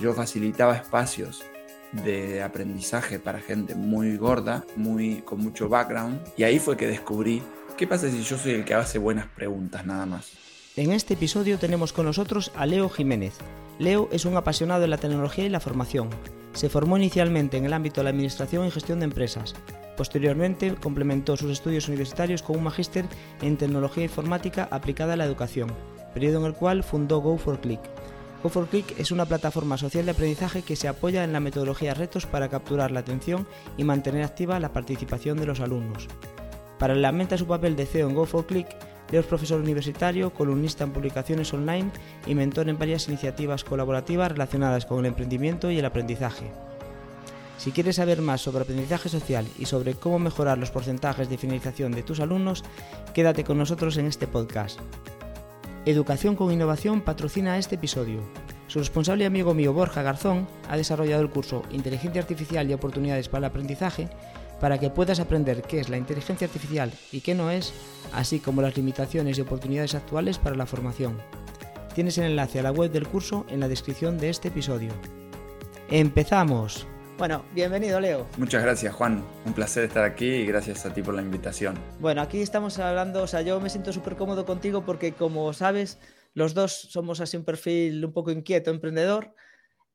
yo facilitaba espacios de aprendizaje para gente muy gorda, muy, con mucho background. Y ahí fue que descubrí qué pasa si yo soy el que hace buenas preguntas nada más. En este episodio tenemos con nosotros a Leo Jiménez. Leo es un apasionado de la tecnología y la formación. Se formó inicialmente en el ámbito de la administración y gestión de empresas. Posteriormente complementó sus estudios universitarios con un magíster en tecnología informática aplicada a la educación, periodo en el cual fundó Go 4 Click, Go4Click es una plataforma social de aprendizaje que se apoya en la metodología retos para capturar la atención y mantener activa la participación de los alumnos. Paralelamente a su papel de CEO en Go4Click, Leo es profesor universitario, columnista en publicaciones online y mentor en varias iniciativas colaborativas relacionadas con el emprendimiento y el aprendizaje. Si quieres saber más sobre aprendizaje social y sobre cómo mejorar los porcentajes de finalización de tus alumnos, quédate con nosotros en este podcast. Educación con Innovación patrocina este episodio. Su responsable amigo mío Borja Garzón ha desarrollado el curso Inteligencia Artificial y Oportunidades para el Aprendizaje para que puedas aprender qué es la inteligencia artificial y qué no es, así como las limitaciones y oportunidades actuales para la formación. Tienes el enlace a la web del curso en la descripción de este episodio. ¡Empezamos! Bueno, bienvenido Leo. Muchas gracias Juan, un placer estar aquí y gracias a ti por la invitación. Bueno, aquí estamos hablando, o sea, yo me siento súper cómodo contigo porque como sabes, los dos somos así un perfil un poco inquieto, emprendedor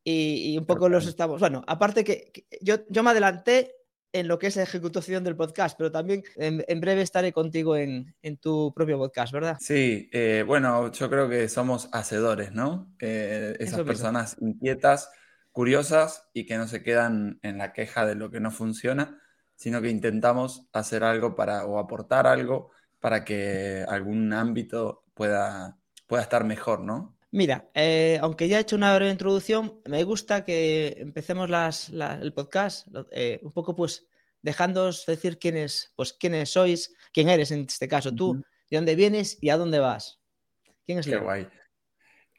y, un poco los estamos, bueno, aparte que, yo, yo me adelanté en lo que es la ejecución del podcast, pero también en, breve estaré contigo en, tu propio podcast, ¿verdad? Sí, eh, bueno, yo creo que somos hacedores, ¿no? Eh, esas personas inquietas curiosas y que no se quedan en la queja de lo que no funciona, sino que intentamos hacer algo para o aportar algo para que algún ámbito pueda, pueda estar mejor, ¿no? Mira, eh, aunque ya he hecho una breve introducción, me gusta que empecemos las, el podcast eh, un poco pues dejándoos decir quiénes, pues quiénes sois, quién eres en este caso tú, de dónde vienes y a dónde vas. ¿Quién es Qué guay.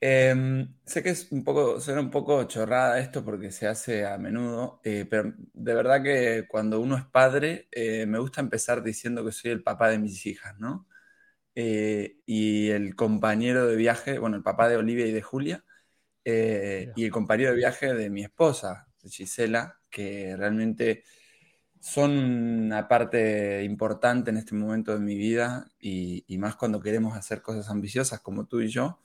Em, sé que es un poco, suena un poco chorrada esto porque se hace a menudo, eh, pero de verdad que cuando uno es padre, eh, me gusta empezar diciendo que soy el papá de mis hijas, ¿no? Eh, y el compañero de viaje, bueno, el papá de Olivia y de Julia, y el compañero de viaje de mi esposa, Gisela, que realmente son una parte importante en este momento de mi vida y más cuando queremos hacer cosas ambiciosas como tú y yo.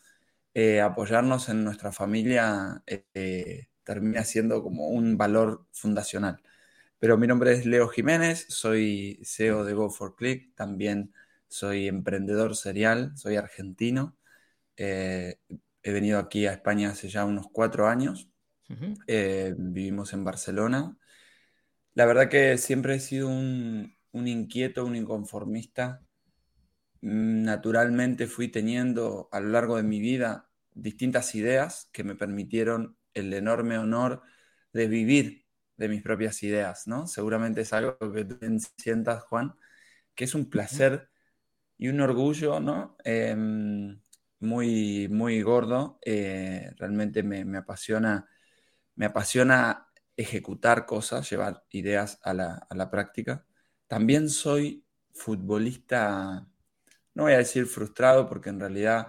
Eh, apoyarnos en nuestra familia eh, termina siendo como un valor fundacional. Pero mi nombre es Leo Jiménez, soy CEO de Go4Click, también soy emprendedor serial, soy argentino. Eh, he venido aquí a España hace ya unos cuatro años. vivimos en Barcelona. La verdad que siempre he sido un, un inquieto, un inconformista naturalmente fui teniendo a lo largo de mi vida distintas ideas que me permitieron el enorme honor de vivir de mis propias ideas, ¿no? Seguramente es algo que tú sientas, Juan, que es un placer y un orgullo, ¿no? Em, muy, muy gordo. Eh, realmente me, me, apasiona, me apasiona ejecutar cosas, llevar ideas a la, a la práctica. También soy futbolista no voy a decir frustrado porque en realidad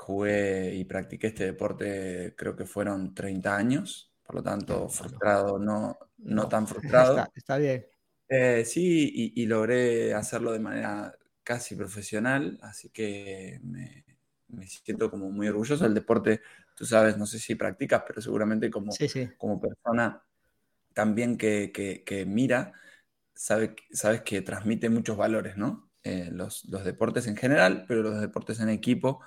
jugué y practiqué este deporte creo que fueron 30 años, por lo tanto frustrado, no, no, tan frustrado. Está, bien. Eh, sí, y, logré hacerlo de manera casi profesional, así que me, siento como muy orgulloso. El deporte, tú sabes, no sé si practicas, pero seguramente como, como persona también que, que, mira, sabe, sabes que transmite muchos valores, ¿no? Eh, los, deportes en general, pero los deportes en equipo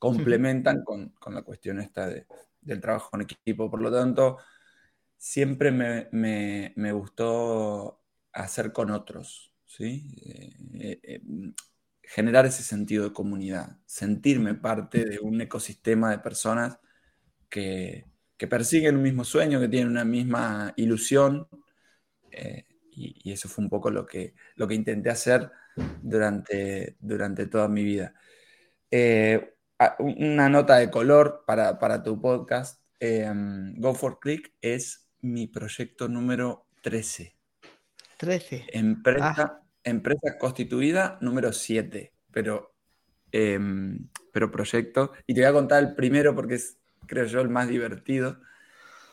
complementan con, la cuestión esta del trabajo en equipo. Por lo tanto, siempre me, gustó hacer con otros, ¿sí? Eh, eh, generar ese sentido de comunidad, sentirme parte de un ecosistema de personas que, persiguen un mismo sueño, que tienen una misma ilusión. y, eso fue un poco lo que, lo que intenté hacer durante, durante toda mi vida. Eh, una nota de color para, tu podcast. Em, Go for Click es mi proyecto número 13. 13. Empresa, ah. empresa constituida número 7, pero, em, pero proyecto. Y te voy a contar el primero porque es creo yo, el más divertido.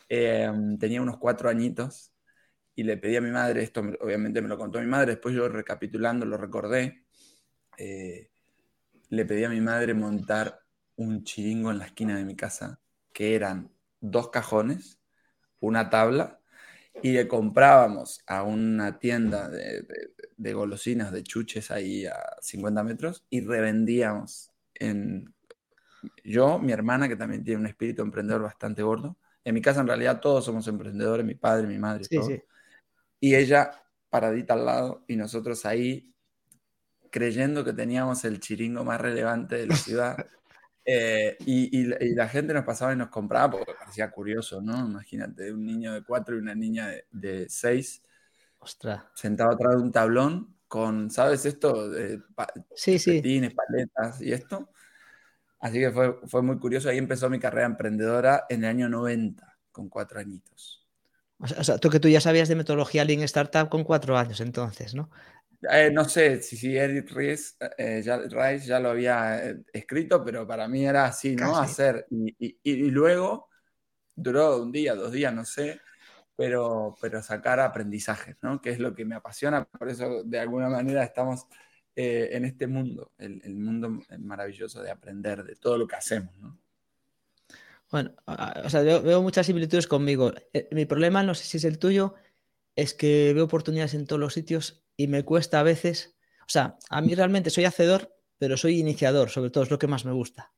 Em, tenía unos cuatro añitos y le pedí a mi madre, esto obviamente me lo contó mi madre, después yo recapitulando lo recordé, eh, le pedí a mi madre montar un chiringo en la esquina de mi casa, que eran dos cajones, una tabla, y le comprábamos a una tienda de, de golosinas, de chuches ahí a 50 metros, y revendíamos en... Yo, mi hermana, que también tiene un espíritu emprendedor bastante gordo, en mi casa en realidad todos somos emprendedores, mi padre, mi madre, todo. Y ella paradita al lado y nosotros ahí creyendo que teníamos el chiringo más relevante de la ciudad. Eh, y, la gente nos pasaba y nos compraba porque parecía curioso, ¿no? Imagínate, un niño de cuatro y una niña de, seis. Ostras. Sentado atrás de un tablón con, ¿sabes esto? De sí, sí. paletas y esto. Así que fue, fue muy curioso. Ahí empezó mi carrera emprendedora en el año 90, con cuatro añitos. O sea, tú que tú ya sabías de metodología Lean Startup con cuatro años entonces, ¿no? Eh, no sé si, si Eric Ries, eh, ya, Rice ya lo había eh, escrito, pero para mí era así, ¿no? Hacer. Y, y, luego duró un día, dos días, no sé, pero, pero sacar aprendizajes, ¿no? Que es lo que me apasiona, por eso de alguna manera estamos en este mundo, el, el, mundo maravilloso de aprender de todo lo que hacemos, ¿no? Bueno, o sea, veo, muchas similitudes conmigo. Eh, mi problema, no sé si es el tuyo, es que veo oportunidades en todos los sitios y me cuesta a veces. O sea, a mí realmente soy hacedor, pero soy iniciador, sobre todo es lo que más me gusta.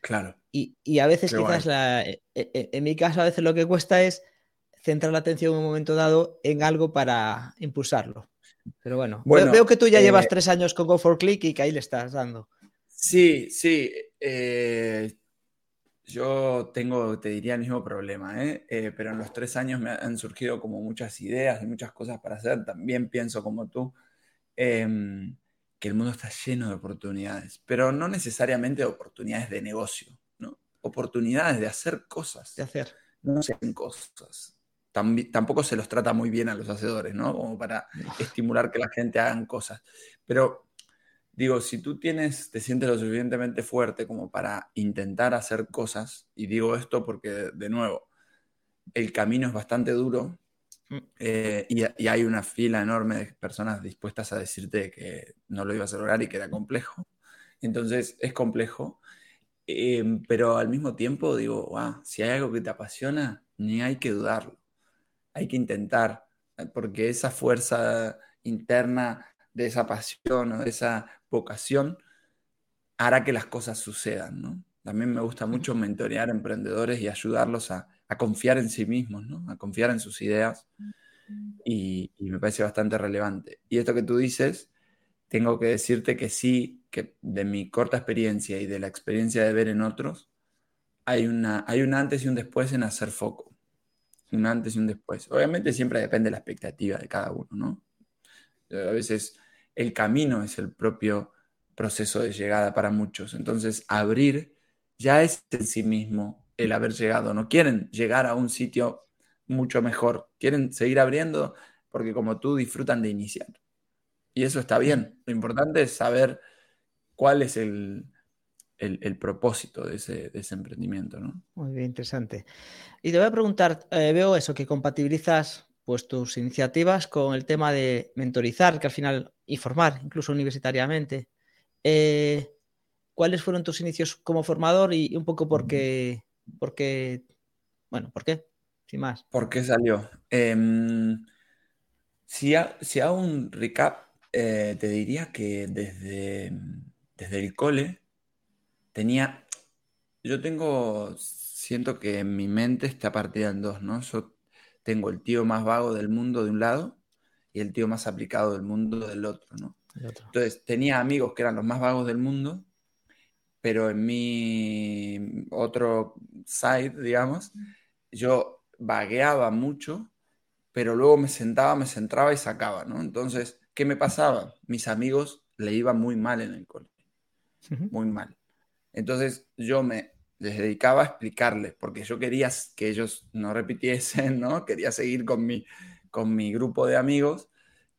Claro. Y, a veces, quizás, eh, eh, en mi caso, a veces lo que cuesta es centrar la atención en un momento dado en algo para impulsarlo. Pero bueno, veo, que tú ya llevas tres años con Go for Click y que ahí le estás dando. Sí, sí. Yo tengo, te diría, el mismo problema, ¿eh? ¿eh? pero en los tres años me han surgido como muchas ideas y muchas cosas para hacer. También pienso como tú em, que el mundo está lleno de oportunidades, pero no necesariamente oportunidades de negocio, ¿no? Oportunidades de hacer cosas. De hacer. No hacen cosas. tampoco se los trata muy bien a los hacedores, ¿no? Como para estimular que la gente hagan cosas. Pero digo, si tú tienes, te sientes lo suficientemente fuerte como para intentar hacer cosas, y digo esto porque, de nuevo, el camino es bastante duro mm. eh, y, hay una fila enorme de personas dispuestas a decirte que no lo ibas a lograr y que era complejo. Entonces, es complejo, eh, pero al mismo tiempo digo, si hay algo que te apasiona, ni hay que dudarlo. Hay que intentar, porque esa fuerza interna de esa pasión o de esa vocación hará que las cosas sucedan, ¿no? También me gusta mucho mentorear emprendedores y ayudarlos a, confiar en sí mismos, ¿no? A confiar en sus ideas y, me parece bastante relevante. Y esto que tú dices, tengo que decirte que sí, que de mi corta experiencia y de la experiencia de ver en otros, hay, una, hay un antes y un después en hacer foco. Un antes y un después. Obviamente siempre depende de la expectativa de cada uno, ¿no? A veces el camino es el propio proceso de llegada para muchos. Entonces, abrir ya es en sí mismo el haber llegado. No quieren llegar a un sitio mucho mejor. Quieren seguir abriendo porque como tú disfrutan de iniciar. Y eso está bien. Lo importante es saber cuál es el, propósito de ese, emprendimiento. ¿no? Muy bien, interesante. Y te voy a preguntar, eh, veo eso, que compatibilizas pues tus iniciativas con el tema de mentorizar, que al final, y formar, incluso universitariamente. Eh, ¿Cuáles fueron tus inicios como formador y, un poco por qué, por qué, bueno, por qué, sin más? ¿Por qué salió? Em, si, hago un recap, eh, te diría que desde, desde el cole tenía, yo tengo, siento que mi mente está partida en dos, ¿no? Tengo el tío más vago del mundo de un lado y el tío más aplicado del mundo del otro, ¿no? Entonces, tenía amigos que eran los más vagos del mundo, pero en mi otro side, digamos, yo vagueaba mucho, pero luego me sentaba, me centraba y sacaba, ¿no? Entonces, ¿qué me pasaba? Mis amigos le iban muy mal en el colegio, muy mal. Entonces, yo me les dedicaba a explicarles, porque yo quería que ellos no repitiesen, ¿no? Quería seguir con mi, con mi grupo de amigos,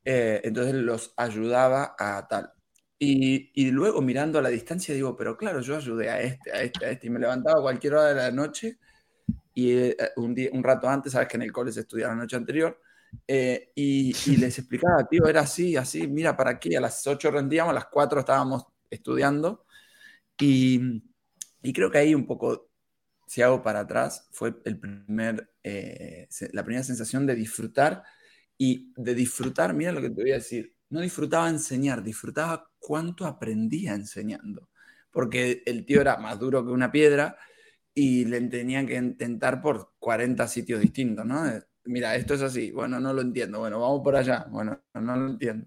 eh, entonces los ayudaba a tal. Y, y, luego mirando a la distancia digo, pero claro, yo ayudé a este, a este, a este, y me levantaba a cualquier hora de la noche y eh, un, día, un rato antes, sabes que en el cole se estudiaba la noche anterior, eh, y, y, les explicaba, tío, era así, así, mira, para aquí, a las 8 rendíamos, a las 4 estábamos estudiando, y, y creo que ahí un poco, si hago para atrás, fue el primer, eh, la primera sensación de disfrutar, y de disfrutar, mira lo que te voy a decir, no disfrutaba enseñar, disfrutaba cuánto aprendía enseñando. Porque el tío era más duro que una piedra y le tenían que intentar por 40 sitios distintos, ¿no? Mira, esto es así, bueno, no lo entiendo, bueno, vamos por allá, bueno, no lo entiendo.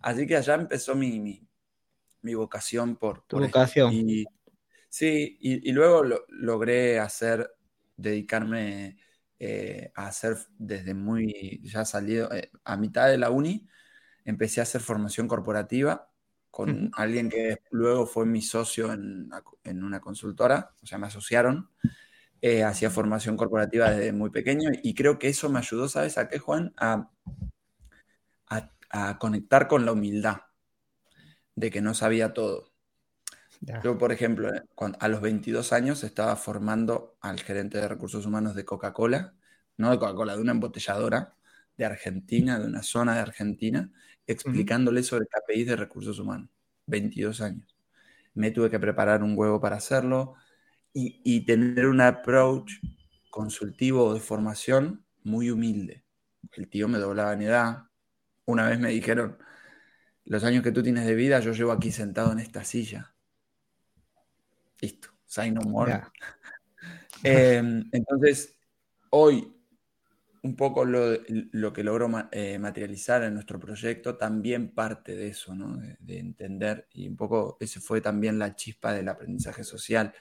Así que allá empezó mi, mi, vocación por... Tu vocación. Y, sí, y, luego logré hacer, dedicarme eh, a hacer desde muy, ya salido, eh, a mitad de la uni, empecé a hacer formación corporativa con alguien que luego fue mi socio en, una consultora, o sea, me asociaron, eh, hacía formación corporativa desde muy pequeño y creo que eso me ayudó, ¿sabes a qué, Juan? A, a, conectar con la humildad de que no sabía todo. Yo, por ejemplo, eh, a los 22 años estaba formando al gerente de recursos humanos de Coca-Cola, no de Coca-Cola, de una embotelladora de Argentina, de una zona de Argentina, explicándole sobre KPIs de recursos humanos. 22 años. Me tuve que preparar un huevo para hacerlo y, tener un approach consultivo de formación muy humilde. El tío me doblaba en edad. Una vez me dijeron, los años que tú tienes de vida, yo llevo aquí sentado en esta silla. Listo, say no more. Em, entonces, hoy un poco lo, que logró eh, materializar en nuestro proyecto también parte de eso, ¿no? de, entender, y un poco ese fue también la chispa del aprendizaje social,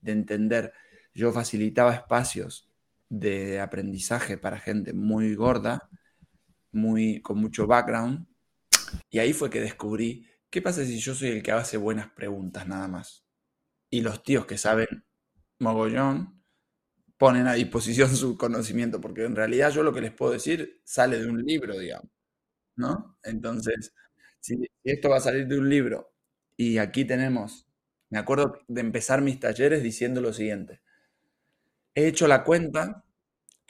de entender, yo facilitaba espacios de aprendizaje para gente muy gorda, muy, con mucho background, y ahí fue que descubrí, ¿qué pasa si yo soy el que hace buenas preguntas nada más? Y los tíos que saben mogollón, ponen a disposición su conocimiento, porque en realidad yo lo que les puedo decir sale de un libro, digamos, ¿no? Entonces, si, esto va a salir de un libro y aquí tenemos, me acuerdo de empezar mis talleres diciendo lo siguiente, he hecho la cuenta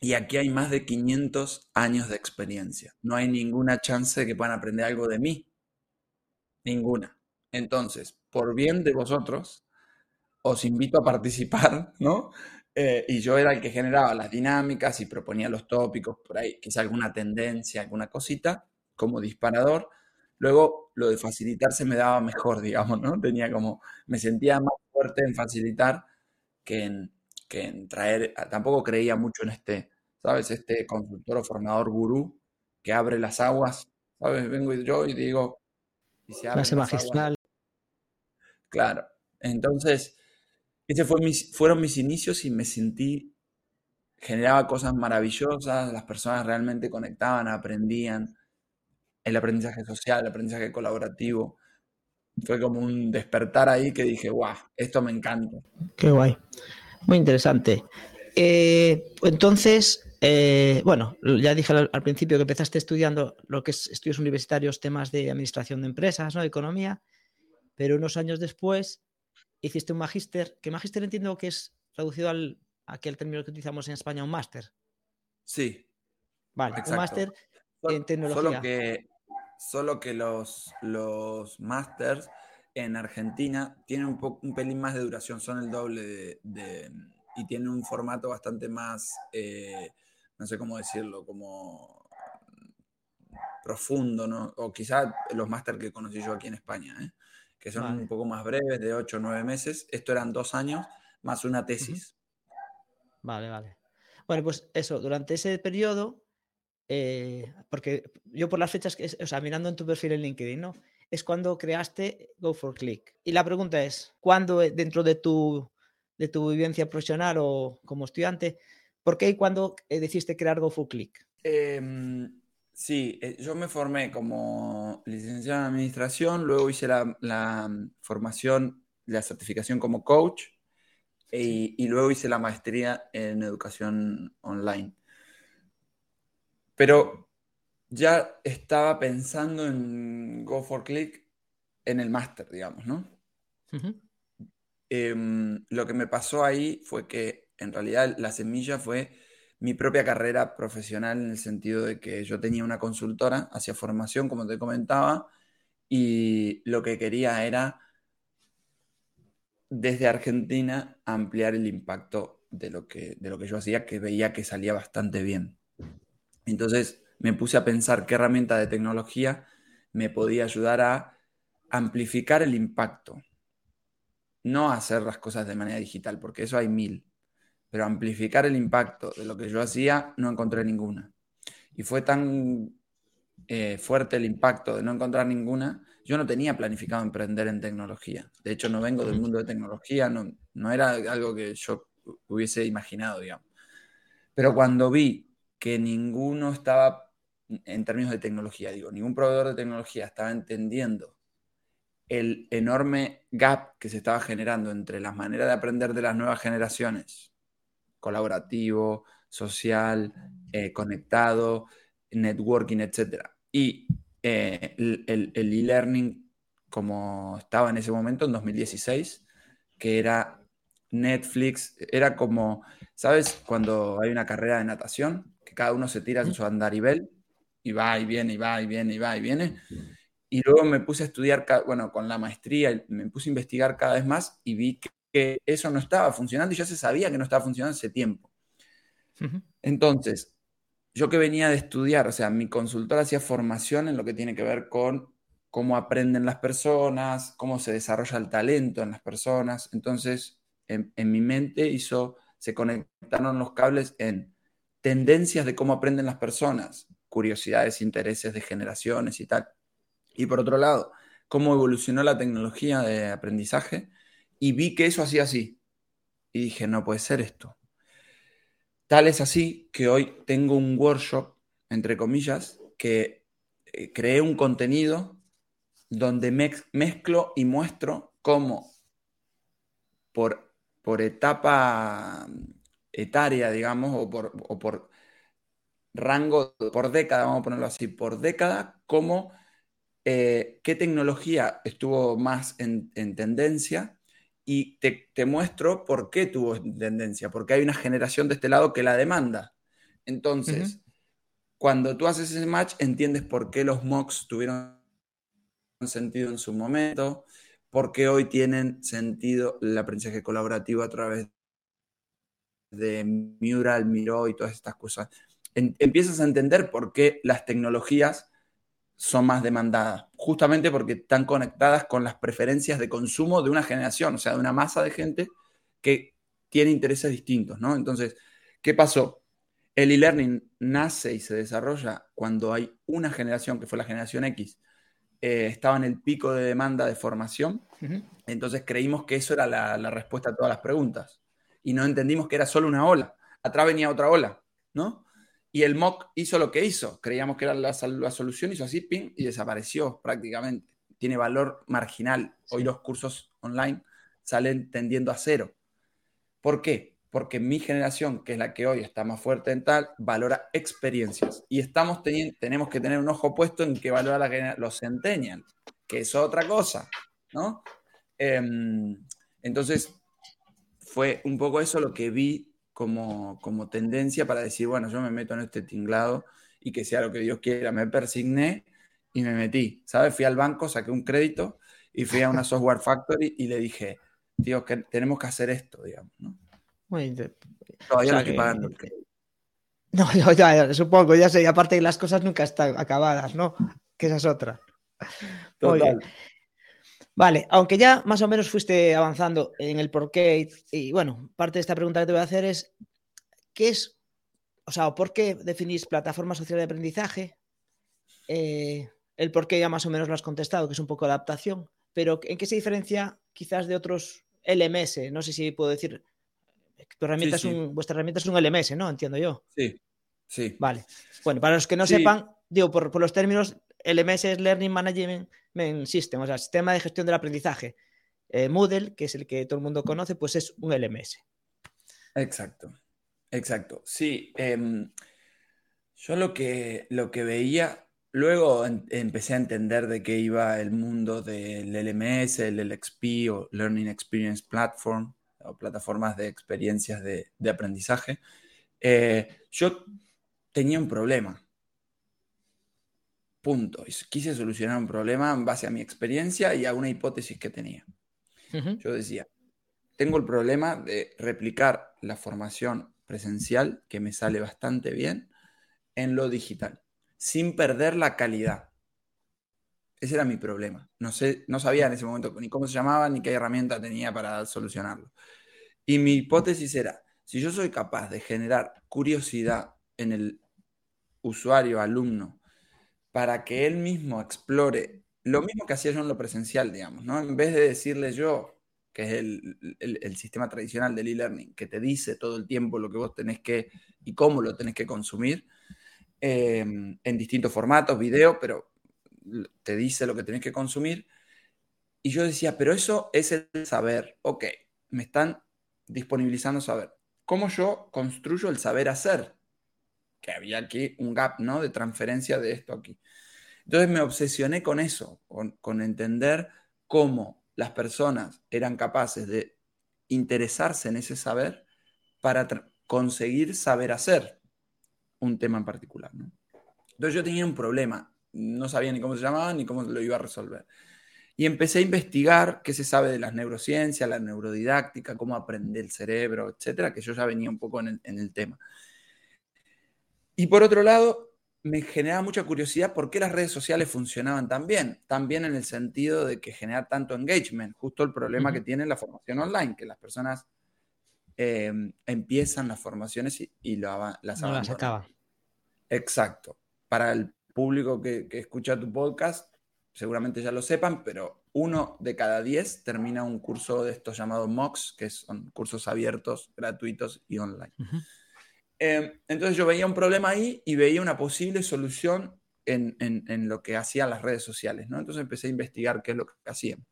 y aquí hay más de 500 años de experiencia, no hay ninguna chance de que puedan aprender algo de mí, ninguna. Entonces, por bien de vosotros, os invito a participar, ¿no? Eh, y yo era el que generaba las dinámicas y proponía los tópicos por ahí, quizá alguna tendencia, alguna cosita, como disparador. Luego lo de facilitar se me daba mejor, digamos, ¿no? Tenía como, me sentía más fuerte en facilitar que en, que en traer, ah, tampoco creía mucho en este, ¿sabes? Este consultor o formador gurú que abre las aguas, ¿sabes? Vengo yo y digo... Y se Clase magistral. Claro. Entonces, ese fue mis, fueron mis inicios y me sentí, generaba cosas maravillosas, las personas realmente conectaban, aprendían, el aprendizaje social, el aprendizaje colaborativo. Fue como un despertar ahí que dije, guau, esto me encanta. Qué guay. Muy interesante. Eh, entonces, eh, bueno, ya dije al, principio que empezaste estudiando lo que es estudios universitarios, temas de administración de empresas, ¿no? De economía, pero unos años después hiciste un magíster, que magíster entiendo que es traducido al aquel término que utilizamos en España, un máster. Sí. Vale, un máster en tecnología. Solo que, solo que los, los másters en Argentina tienen un, un pelín más de duración, son el doble de, y tienen un formato bastante más, eh, no sé cómo decirlo, como profundo, ¿no? O quizá los máster que conocí yo aquí en España, ¿eh? Que son un poco más breves, de 8 o 9 meses. Esto eran dos años más una tesis. Vale, vale. Bueno, pues eso, durante ese periodo, eh, porque yo por las fechas, que, o sea, mirando en tu perfil en LinkedIn, ¿no? Es cuando creaste Go for Click. Y la pregunta es, ¿cuándo eh, dentro de tu, de tu vivencia profesional o como estudiante, por qué y cuándo eh, decidiste crear Go for Click? Em, Sí, eh, yo me formé como licenciado en administración, luego hice la, formación, la certificación como coach y, luego hice la maestría en educación online. Pero ya estaba pensando en Go for Click en el máster, digamos, ¿no? Em, lo que me pasó ahí fue que en realidad la semilla fue mi propia carrera profesional en el sentido de que yo tenía una consultora hacia formación, como te comentaba, y lo que quería era desde Argentina ampliar el impacto de lo que, de lo que yo hacía, que veía que salía bastante bien. Entonces me puse a pensar qué herramienta de tecnología me podía ayudar a amplificar el impacto. No hacer las cosas de manera digital, porque eso hay mil. Pero amplificar el impacto de lo que yo hacía, no encontré ninguna. Y fue tan eh, fuerte el impacto de no encontrar ninguna. Yo no tenía planificado emprender en tecnología. De hecho, no vengo del mundo de tecnología, no, no era algo que yo hubiese imaginado, digamos. Pero cuando vi que ninguno estaba, en términos de tecnología, digo, ningún proveedor de tecnología estaba entendiendo el enorme gap que se estaba generando entre las maneras de aprender de las nuevas generaciones, colaborativo, social, eh, conectado, networking, etc. Y eh, el e-learning como estaba en ese momento, en 2016, que era Netflix, era como, ¿sabes? Cuando hay una carrera de natación, que cada uno se tira en su andarivel y va y viene y va y viene y va y viene. Y luego me puse a estudiar, bueno, con la maestría, me puse a investigar cada vez más y vi que eso no estaba funcionando y ya se sabía que no estaba funcionando hace tiempo. Entonces, yo que venía de estudiar, o sea, mi consultor hacía formación en lo que tiene que ver con cómo aprenden las personas, cómo se desarrolla el talento en las personas. Entonces, en, en mi mente hizo, se conectaron los cables en tendencias de cómo aprenden las personas, curiosidades, intereses de generaciones y tal. Y por otro lado, cómo evolucionó la tecnología de aprendizaje y vi que eso hacía así. Y dije, no puede ser esto. Tal es así que hoy tengo un workshop, entre comillas, que eh, creé un contenido donde mezclo y muestro cómo por, por etapa etaria, digamos, o por, o por rango, por década, vamos a ponerlo así, por década, cómo eh, qué tecnología estuvo más en, tendencia y te, muestro por qué tuvo tendencia, porque hay una generación de este lado que la demanda. Entonces, cuando tú haces ese match, entiendes por qué los mocks tuvieron sentido en su momento, por qué hoy tienen sentido el aprendizaje colaborativo a través de Mural, Miro y todas estas cosas. empiezas a entender por qué las tecnologías son más demandadas, justamente porque están conectadas con las preferencias de consumo de una generación, o sea, de una masa de gente que tiene intereses distintos, ¿no? Entonces, ¿qué pasó? El e-learning nace y se desarrolla cuando hay una generación, que fue la generación X, eh, estaba en el pico de demanda de formación, entonces creímos que eso era la, la respuesta a todas las preguntas y no entendimos que era solo una ola, atrás venía otra ola, ¿no? Y el mock hizo lo que hizo. Creíamos que era la, solución, hizo así, ping, y desapareció prácticamente. Tiene valor marginal. Hoy los cursos online salen tendiendo a cero. ¿Por qué? Porque mi generación, que es la que hoy está más fuerte en tal, valora experiencias. Y estamos tenemos que tener un ojo puesto en que valora la, los centennial, que es otra cosa, ¿no? Em, entonces, fue un poco eso lo que vi como, como tendencia para decir, bueno, yo me meto en este tinglado y que sea lo que Dios quiera. Me persigné y me metí, ¿sabes? Fui al banco, saqué un crédito y fui a una software factory y le dije, tío, que tenemos que hacer esto, digamos, ¿no? Todavía no estoy pagando el crédito. No, yo ya, supongo, ya sé, y aparte las cosas nunca están acabadas, ¿no? Que esa es otra. Total. Vale, aunque ya más o menos fuiste avanzando en el porqué, y bueno, parte de esta pregunta que te voy a hacer es, ¿qué es, o sea, por qué definís plataforma social de aprendizaje? Eh, el por qué ya más o menos lo has contestado, que es un poco adaptación, pero ¿en qué se diferencia quizás de otros LMS? No sé si puedo decir, tu herramienta vuestra herramienta es un LMS, ¿no? Entiendo yo. Sí, sí. Vale. Bueno, para los que no sepan, digo, por, por los términos, LMS es Learning Management System, o sea, sistema de gestión del aprendizaje. Eh, Moodle, que es el que todo el mundo conoce, pues es un LMS. Exacto, exacto. Sí, em, yo lo que, lo que veía, luego empecé a entender de qué iba el mundo del LMS, el LXP o Learning Experience Platform, o plataformas de experiencias de, aprendizaje. Eh, yo tenía un problema. Punto. Quise solucionar un problema en base a mi experiencia y a una hipótesis que tenía. Yo decía, tengo el problema de replicar la formación presencial, que me sale bastante bien, en lo digital, sin perder la calidad. Ese era mi problema. No, sé, no sabía en ese momento ni cómo se llamaba ni qué herramienta tenía para solucionarlo. Y mi hipótesis era, si yo soy capaz de generar curiosidad en el usuario, alumno, para que él mismo explore lo mismo que hacía yo en lo presencial, digamos, ¿no? En vez de decirle yo, que es el, sistema tradicional del e-learning, que te dice todo el tiempo lo que vos tenés que y cómo lo tenés que consumir em, en distintos formatos, video, pero te dice lo que tenés que consumir. Y yo decía, pero eso es el saber. Ok, me están disponibilizando saber. ¿Cómo yo construyo el saber hacer? Que había aquí un gap, ¿no? De transferencia de esto aquí. Entonces me obsesioné con eso, con entender cómo las personas eran capaces de interesarse en ese saber para conseguir saber hacer un tema en particular. Entonces yo tenía un problema, no sabía ni cómo se llamaba ni cómo lo iba a resolver. Y empecé a investigar qué se sabe de las neurociencias, la neurodidáctica, cómo aprende el cerebro, etcétera, que yo ya venía un poco en el tema. Y por otro lado, me generaba mucha curiosidad por qué las redes sociales funcionaban tan bien, también en el sentido de que generar tanto engagement, justo el problema que tiene la formación online, que las personas em, empiezan las formaciones y, lo, las no las acaba. Exacto. Para el público que, que, escucha tu podcast, seguramente ya lo sepan, pero uno de cada diez termina un curso de estos llamados MOOCs, que son cursos abiertos, gratuitos y online. Em, entonces yo veía un problema ahí y veía una posible solución en, lo que hacían las redes sociales, ¿no? Entonces empecé a investigar qué es lo que hacían.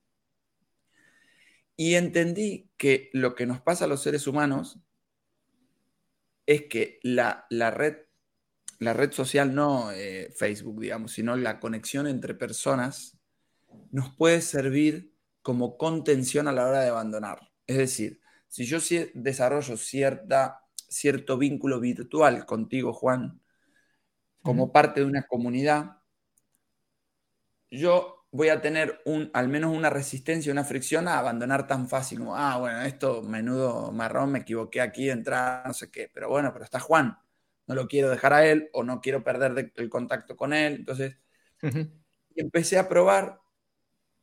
Y entendí que lo que nos pasa a los seres humanos es que la, red, la red social, no eh, Facebook, digamos, sino la conexión entre personas, nos puede servir como contención a la hora de abandonar. Es decir, si yo desarrollo cierta cierto vínculo virtual contigo, Juan, como parte de una comunidad, yo voy a tener un, al menos una resistencia, una fricción a abandonar tan fácil como, ah, bueno, esto menudo marrón, me equivoqué aquí, entrar, no sé qué, pero bueno, pero está Juan, no lo quiero dejar a él o no quiero perder el contacto con él. Entonces, empecé a probar,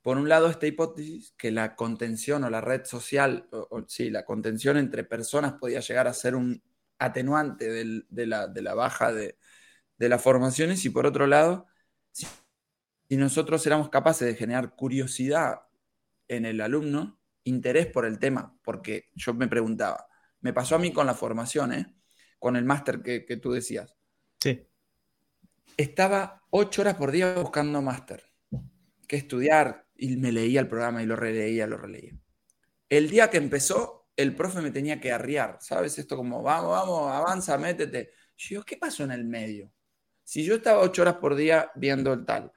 por un lado, esta hipótesis, que la contención o la red social, o, sí, la contención entre personas podía llegar a ser un atenuante de, la, baja de, las formaciones y por otro lado, si, nosotros éramos capaces de generar curiosidad en el alumno, interés por el tema, porque yo me preguntaba, me pasó a mí con la formación, ¿eh? con el máster que, que tú decías. Sí. Estaba ocho horas por día buscando máster, que estudiar, y me leía el programa y lo releía, lo releía. El día que empezó, el profe me tenía que arriar, ¿sabes? Esto como, vamos, vamos, avanza, métete. Yo ¿qué pasó en el medio? Si yo estaba ocho horas por día viendo el tal,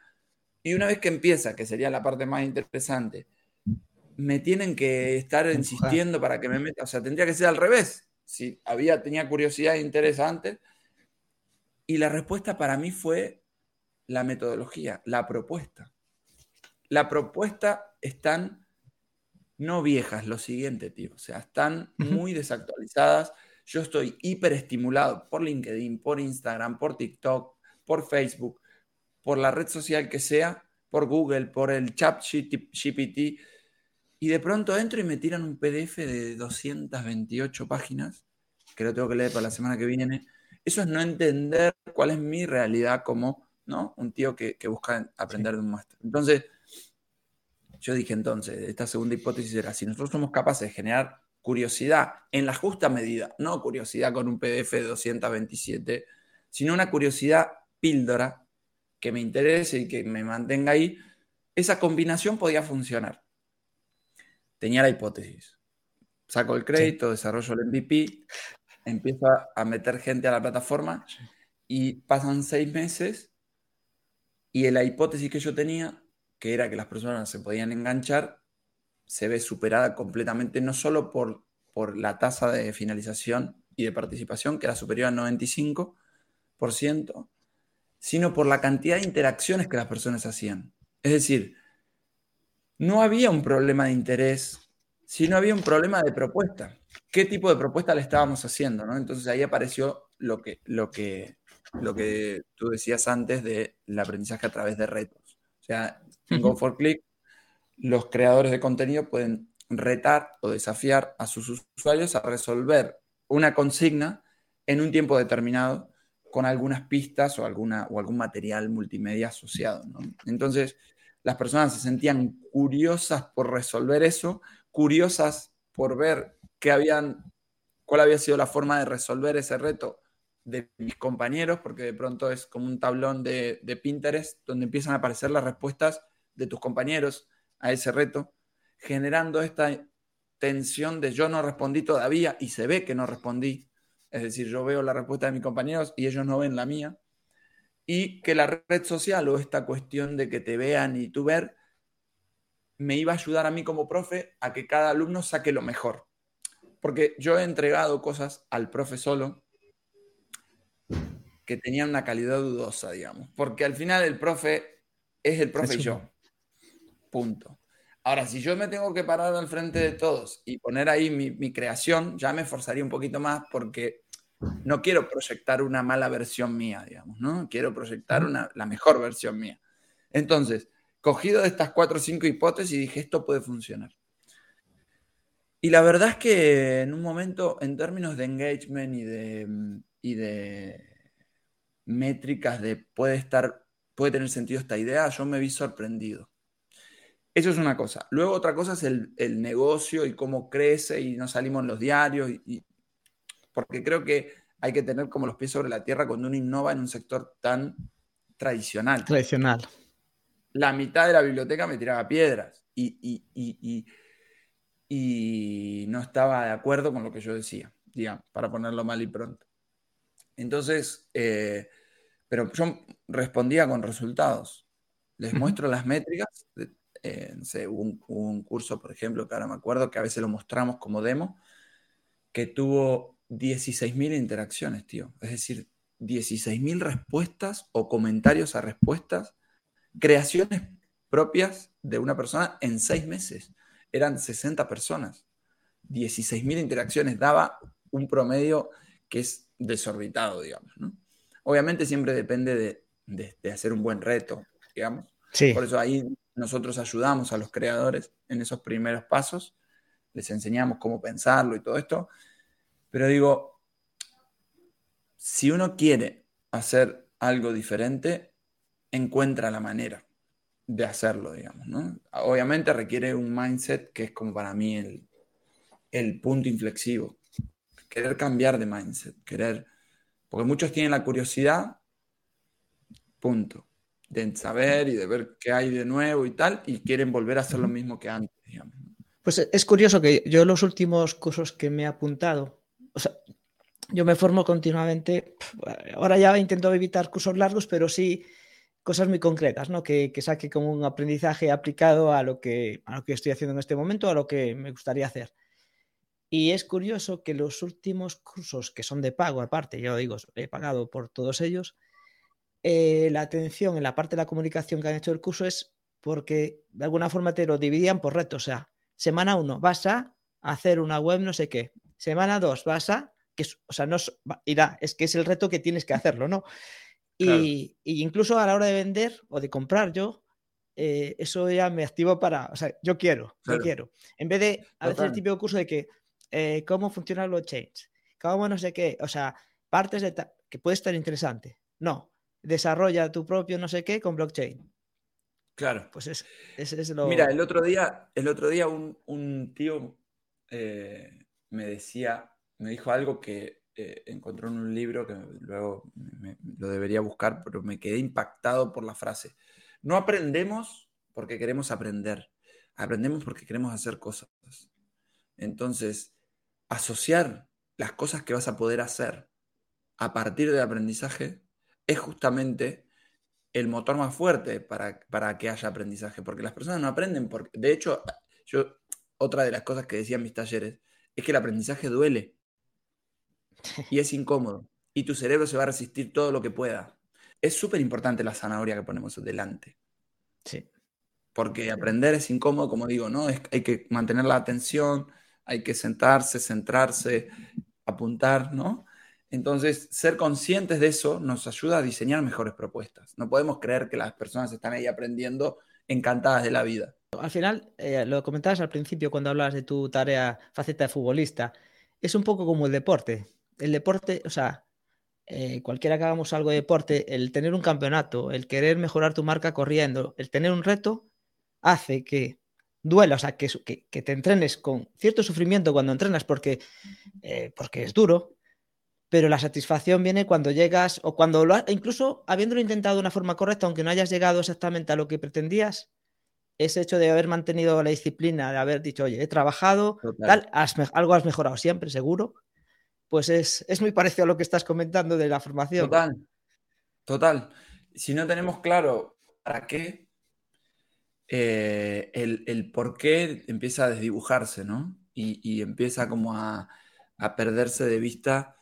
y una vez que empieza, que sería la parte más interesante, me tienen que estar insistiendo para que me meta, o sea, tendría que ser al revés. Si había, tenía curiosidad e interés antes. Y la respuesta para mí fue la metodología, la propuesta. La propuesta están no viejas, lo siguiente, tío. O sea, están muy desactualizadas. Yo estoy hiperestimulado por LinkedIn, por Instagram, por TikTok, por Facebook, por la red social que sea, por Google, por el chat GPT. Y de pronto entro y me tiran un PDF de 228 páginas, que lo tengo que leer para la semana que viene. Eso es no entender cuál es mi realidad como ¿no? un tío que, busca aprender de un máster. Entonces, yo dije entonces, esta segunda hipótesis era, si nosotros somos capaces de generar curiosidad en la justa medida, no curiosidad con un PDF de 227, sino una curiosidad píldora que me interese y que me mantenga ahí, esa combinación podía funcionar. Tenía la hipótesis. Saco el crédito, desarrollo el MVP, empiezo a meter gente a la plataforma y pasan seis meses Y la hipótesis que yo tenía, que era que las personas se podían enganchar, se ve superada completamente, no solo por, por la tasa de finalización y de participación, que era superior al 95%, sino por la cantidad de interacciones que las personas hacían. Es decir, no había un problema de interés, sino había un problema de propuesta. ¿Qué tipo de propuesta le estábamos haciendo? Entonces ahí apareció lo que, lo, que, lo que tú decías antes del aprendizaje a través de retos. O sea, en Go for Click, los creadores de contenido pueden retar o desafiar a sus usuarios a resolver una consigna en un tiempo determinado con algunas pistas o, alguna, o algún material multimedia asociado. Entonces, las personas se sentían curiosas por resolver eso, curiosas por ver qué habían, cuál había sido la forma de resolver ese reto de mis compañeros, porque de pronto es como un tablón de, de Pinterest donde empiezan a aparecer las respuestas de tus compañeros a ese reto, generando esta tensión de yo no respondí todavía y se ve que no respondí. Es decir, yo veo la respuesta de mis compañeros y ellos no ven la mía. Y que la red social o esta cuestión de que te vean y tú ver me iba a ayudar a mí como profe a que cada alumno saque lo mejor. Porque yo he entregado cosas al profe solo que tenían una calidad dudosa, digamos. Porque al final el profe es el profe y yo. Punto. Ahora, si yo me tengo que parar al frente de todos y poner ahí mi, creación, ya me forzaría un poquito más porque no quiero proyectar una mala versión mía, digamos, ¿no? Quiero proyectar la mejor versión mía. Entonces, cogido de estas cuatro o cinco hipótesis, dije, esto puede funcionar. Y la verdad es que en un momento, en términos de engagement y de, y de métricas de puede estar, puede tener sentido esta idea, yo me vi sorprendido. Eso es una cosa. Luego otra cosa es el, negocio y cómo crece y no salimos en los diarios. Y, porque creo que hay que tener como los pies sobre la tierra cuando uno innova en un sector tan tradicional. Tradicional. La mitad de la biblioteca me tiraba piedras y, y no estaba de acuerdo con lo que yo decía, digamos, para ponerlo mal y pronto. Entonces, eh, pero yo respondía con resultados. Les muestro las métricas, eh, hubo un, curso, por ejemplo, que ahora me acuerdo, que a veces lo mostramos como demo, que tuvo 16.000 interacciones, tío. Es decir, 16.000 respuestas o comentarios a respuestas, creaciones propias de una persona en seis meses. Eran 60 personas. 16.000 interacciones daba un promedio que es desorbitado, digamos. Obviamente siempre depende de, de, hacer un buen reto, digamos. Por eso ahí nosotros ayudamos a los creadores en esos primeros pasos, les enseñamos cómo pensarlo y todo esto, pero digo, si uno quiere hacer algo diferente, encuentra la manera de hacerlo, digamos, ¿no? Obviamente requiere un mindset que es como para mí el, el punto inflexivo. Querer cambiar de mindset, querer, porque muchos tienen la curiosidad, punto de saber y de ver qué hay de nuevo y tal, y quieren volver a hacer lo mismo que antes, Pues es curioso que yo los últimos cursos que me he apuntado, o sea, yo me formo continuamente, ahora ya intento evitar cursos largos, pero sí cosas muy concretas, ¿no? Que, que, saque como un aprendizaje aplicado a lo, que, a lo que estoy haciendo en este momento, a lo que me gustaría hacer. Y es curioso que los últimos cursos que son de pago, aparte, yo digo, he pagado por todos ellos, eh, la atención en la parte de la comunicación que han hecho el curso es porque de alguna forma te lo dividían por retos. O sea, semana uno vas a hacer una web no sé qué. Semana dos vas a, que o sea, no irá, es que es el reto que tienes que hacerlo, ¿no? Y, incluso a la hora de vender o de comprar yo, eh, eso ya me activo para, o sea, yo quiero, yo quiero. En vez de hacer el típico curso de que eh, cómo funcionan los chains, cómo no sé qué, o sea, partes de que puede estar interesante. No, desarrolla tu propio no sé qué con blockchain. Claro. Pues es, es, lo... Mira, el otro día, el otro día un, tío eh, me decía, me dijo algo que eh, encontró en un libro que luego lo debería buscar, pero me quedé impactado por la frase. No aprendemos porque queremos aprender, aprendemos porque queremos hacer cosas. Entonces, asociar las cosas que vas a poder hacer a partir del aprendizaje es justamente el motor más fuerte para, para que haya aprendizaje, porque las personas no aprenden. Porque, de hecho, yo, otra de las cosas que decía en mis talleres es que el aprendizaje duele y es incómodo y tu cerebro se va a resistir todo lo que pueda. Es súper importante la zanahoria que ponemos delante. Sí. Porque aprender es incómodo, como digo, ¿no? Es, hay que mantener la atención, hay que sentarse, centrarse, apuntar, ¿no? Entonces, ser conscientes de eso nos ayuda a diseñar mejores propuestas. No podemos creer que las personas están ahí aprendiendo encantadas de la vida. Al final, eh, lo comentabas al principio cuando hablabas de tu tarea faceta de futbolista, es un poco como el deporte. El deporte, o sea, eh, cualquiera que hagamos algo de deporte, el tener un campeonato, el querer mejorar tu marca corriendo, el tener un reto, hace que duela, o sea, que, te entrenes con cierto sufrimiento cuando entrenas porque, eh, porque es duro, pero la satisfacción viene cuando llegas o cuando lo incluso habiéndolo intentado de una forma correcta, aunque no hayas llegado exactamente a lo que pretendías, ese hecho de haber mantenido la disciplina, de haber dicho, oye, he trabajado, tal, algo has mejorado siempre, seguro, pues es, muy parecido a lo que estás comentando de la formación. Total, total. Si no tenemos claro para qué, eh, el, por qué empieza a desdibujarse, ¿no? Y, empieza como a, a perderse de vista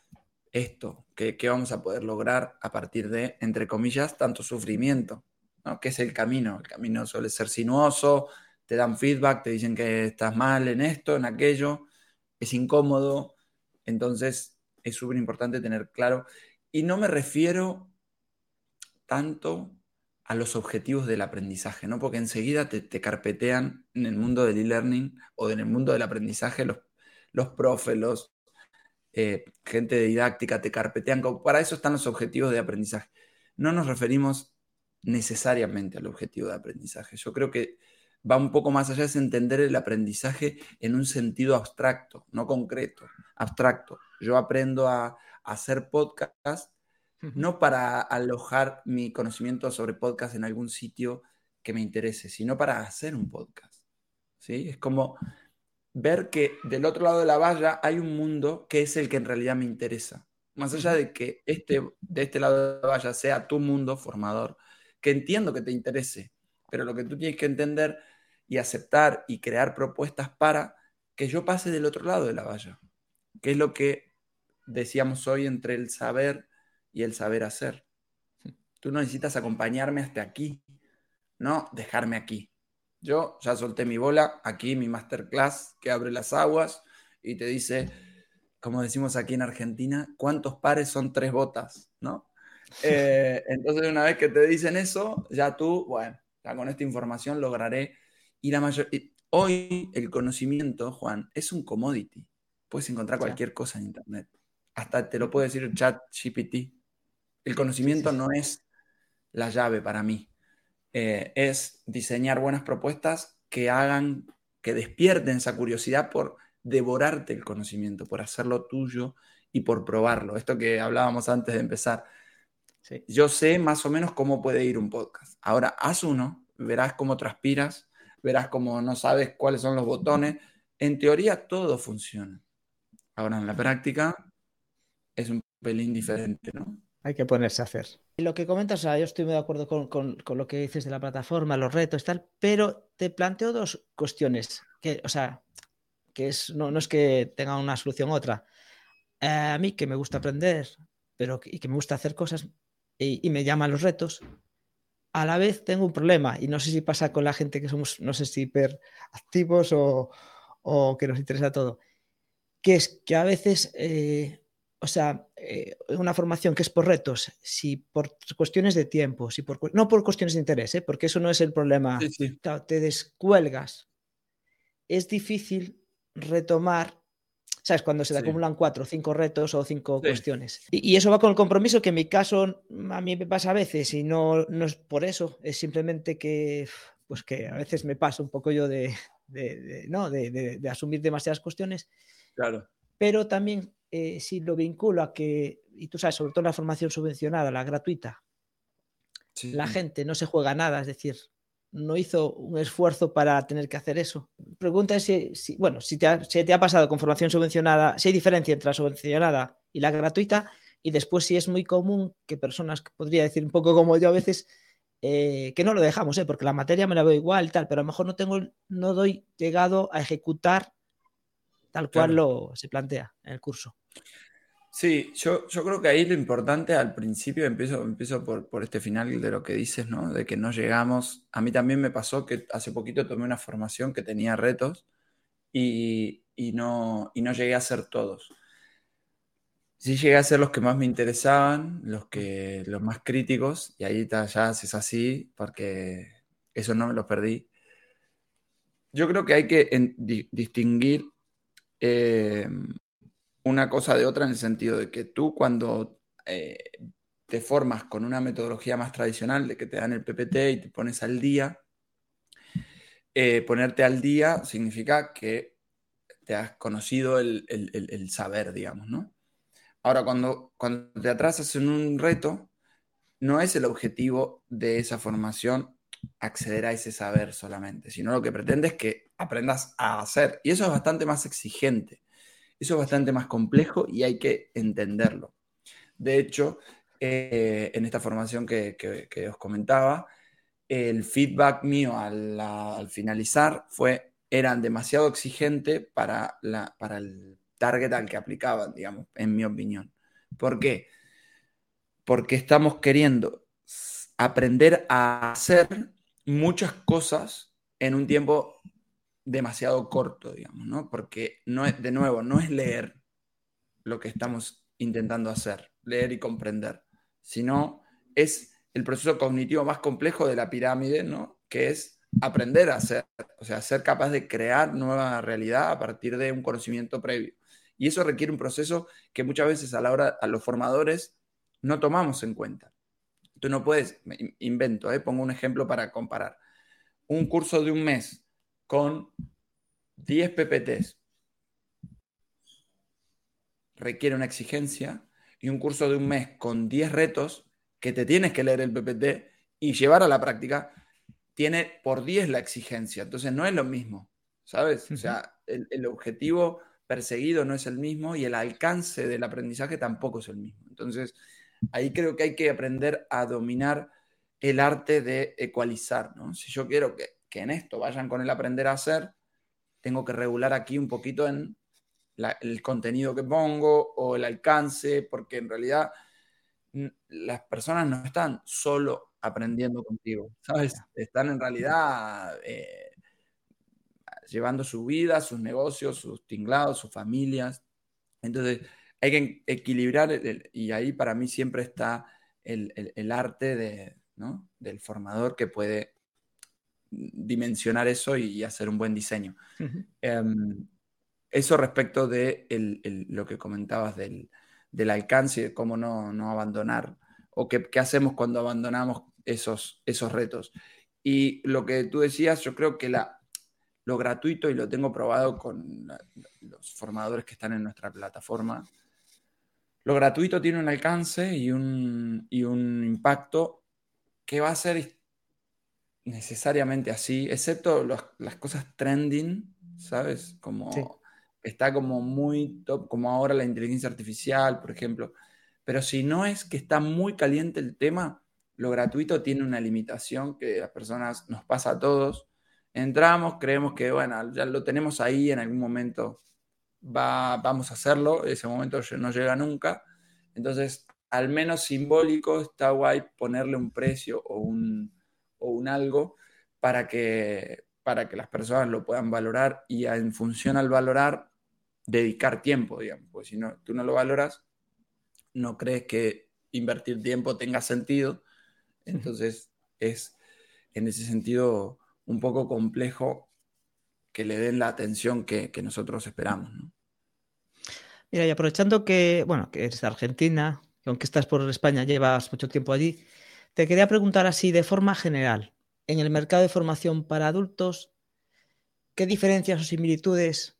esto, que, vamos a poder lograr a partir de, entre comillas, tanto sufrimiento, ¿no? que es el camino. El camino suele ser sinuoso, te dan feedback, te dicen que estás mal en esto, en aquello, es incómodo, entonces es súper importante tener claro. Y no me refiero tanto a los objetivos del aprendizaje, ¿no? Porque enseguida te, carpetean en el mundo del e-learning o en el mundo del aprendizaje los, los profes, los, eh, gente de didáctica te carpetean. Para eso están los objetivos de aprendizaje. No nos referimos necesariamente al objetivo de aprendizaje. Yo creo que va un poco más allá, es entender el aprendizaje en un sentido abstracto, no concreto, abstracto. Yo aprendo a, hacer podcast no para alojar mi conocimiento sobre podcast en algún sitio que me interese, sino para hacer un podcast. ¿sí? Es como ver que del otro lado de la valla hay un mundo que es el que en realidad me interesa. Más allá de que este, de este lado de la valla sea tu mundo formador, que entiendo que te interese, pero lo que tú tienes que entender y aceptar y crear propuestas para que yo pase del otro lado de la valla, que es lo que decíamos hoy entre el saber y el saber hacer. Tú no necesitas acompañarme hasta aquí, no dejarme aquí. Yo ya solté mi bola, aquí mi masterclass que abre las aguas y te dice, como decimos aquí en Argentina, ¿cuántos pares son tres botas? ¿No? Eh, entonces una vez que te dicen eso, ya tú, bueno, ya con esta información lograré. Y la mayor, hoy el conocimiento, Juan, es un commodity. Puedes encontrar cualquier cosa en Internet. Hasta te lo puede decir chat GPT. El conocimiento no es la llave para mí. Eh, es diseñar buenas propuestas que hagan, que despierten esa curiosidad por devorarte el conocimiento, por hacerlo tuyo y por probarlo. Esto que hablábamos antes de empezar. Yo sé más o menos cómo puede ir un podcast. Ahora, haz uno, verás cómo transpiras, verás cómo no sabes cuáles son los botones. En teoría todo funciona. Ahora, en la práctica es un pelín diferente, ¿no? Hay que ponerse a hacer. Lo que comentas, o sea, yo estoy muy de acuerdo con, lo que dices de la plataforma, los retos, tal, pero te planteo dos cuestiones, que, o sea, que es, no, es que tenga una solución u otra. Eh, a mí que me gusta aprender, pero y que me gusta hacer cosas y, me llaman los retos, a la vez tengo un problema y no sé si pasa con la gente que somos, no sé si hiperactivos o, o que nos interesa todo, que es que a veces eh, o sea, eh, una formación que es por retos, si por cuestiones de tiempo, si por, no por cuestiones de interés, ¿eh? porque eso no es el problema, te descuelgas, es difícil retomar, ¿sabes? Cuando se te acumulan cuatro, cinco retos o cinco cuestiones. Y, eso va con el compromiso que en mi caso a mí me pasa a veces y no, no es por eso, es simplemente que, pues que a veces me pasa un poco yo de, ¿no? de, de asumir demasiadas cuestiones. Claro. Pero también eh, si lo vinculo a que, y tú sabes, sobre todo la formación subvencionada, la gratuita, la gente no se juega nada, es decir, no hizo un esfuerzo para tener que hacer eso. Pregunta es si, bueno, si te, ha, te ha pasado con formación subvencionada, si hay diferencia entre la subvencionada y la gratuita, y después si es muy común que personas, podría decir un poco como yo a veces, eh, que no lo dejamos, ¿eh? porque la materia me la veo igual y tal, pero a lo mejor no tengo, no doy llegado a ejecutar tal cual lo se plantea en el curso. Sí, yo, yo creo que ahí lo importante al principio, empiezo, empiezo por, por este final de lo que dices, ¿no? De que no llegamos. A mí también me pasó que hace poquito tomé una formación que tenía retos y, y no, y no llegué a hacer todos. Sí llegué a hacer los que más me interesaban, los, que, los más críticos, y ahí ya es así, porque eso no me lo perdí. Yo creo que hay que distinguir eh, una cosa de otra en el sentido de que tú cuando eh, te formas con una metodología más tradicional de que te dan el PPT y te pones al día, eh, ponerte al día significa que te has conocido el, el saber, digamos, ¿no? Ahora, cuando, cuando te atrasas en un reto, no es el objetivo de esa formación acceder a ese saber solamente, sino lo que pretende es que aprendas a hacer. Y eso es bastante más exigente, eso es bastante más complejo y hay que entenderlo. De hecho, eh, en esta formación que, os comentaba, el feedback mío al, finalizar fue, eran demasiado exigente para, la, para el target al que aplicaban, digamos, en mi opinión. ¿Por qué? Porque estamos queriendo aprender a hacer muchas cosas en un tiempo demasiado corto, digamos, ¿no? Porque no es, de nuevo, no es leer lo que estamos intentando hacer, leer y comprender, sino es el proceso cognitivo más complejo de la pirámide, ¿no? Que es aprender a hacer, o sea, ser capaz de crear nueva realidad a partir de un conocimiento previo. Y eso requiere un proceso que muchas veces a la hora, a los formadores, no tomamos en cuenta. Tú no puedes, invento, ¿eh? pongo un ejemplo para comparar. Un curso de un mes con 10 PPTs requiere una exigencia y un curso de un mes con 10 retos que te tienes que leer el PPT y llevar a la práctica tiene por 10 la exigencia. Entonces no es lo mismo, ¿sabes? O sea, el, el objetivo perseguido no es el mismo y el alcance del aprendizaje tampoco es el mismo. Entonces, ahí creo que hay que aprender a dominar el arte de ecualizar, ¿no? Si yo quiero que, en esto vayan con el aprender a hacer, tengo que regular aquí un poquito en el contenido que pongo o el alcance, porque en realidad las personas no están solo aprendiendo contigo, ¿sabes? Están en realidad eh, llevando su vida, sus negocios, sus tinglados, sus familias. Entonces, hay que equilibrar, y ahí para mí siempre está el, arte de, del formador que puede dimensionar eso y, hacer un buen diseño. Em, eso respecto de lo que comentabas del, alcance y de cómo no, abandonar, o qué, hacemos cuando abandonamos esos, esos retos. Y lo que tú decías, yo creo que la, lo gratuito, y lo tengo probado con los formadores que están en nuestra plataforma, lo gratuito tiene un alcance y un, un impacto que va a ser necesariamente así, excepto las cosas trending, ¿sabes? Como está como muy top, como ahora la inteligencia artificial, por ejemplo. Pero si no es que está muy caliente el tema, lo gratuito tiene una limitación que las personas nos pasa a todos entramos, creemos que, bueno, ya lo tenemos ahí, en algún momento va, vamos a hacerlo, ese momento no llega nunca. Entonces, al menos simbólico, está guay ponerle un precio o un, o un algo para que, para que las personas lo puedan valorar y en función al valorar, dedicar tiempo, digamos, porque si no, tú no lo valoras, no crees que invertir tiempo tenga sentido. Entonces, es en ese sentido un poco complejo que le den la atención que, nosotros esperamos. Mira, y aprovechando que, bueno, que eres de Argentina, que aunque estás por España, llevas mucho tiempo allí, te quería preguntar así de forma general, en el mercado de formación para adultos, ¿qué diferencias o similitudes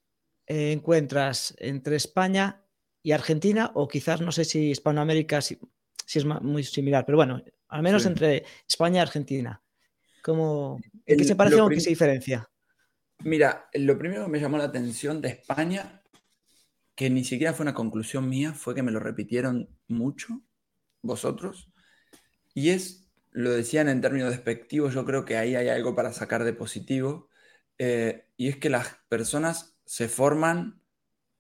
eh, encuentras entre España y Argentina? O quizás, no sé si Hispanoamérica si, es muy similar, pero bueno, al menos entre España y Argentina. ¿Cómo, ¿En qué se parece o qué se diferencia? Mira, lo primero que me llamó la atención de España, que ni siquiera fue una conclusión mía, fue que me lo repitieron mucho vosotros, y es lo decían en términos despectivos, yo creo que ahí hay algo para sacar de positivo, eh, y es que las personas se forman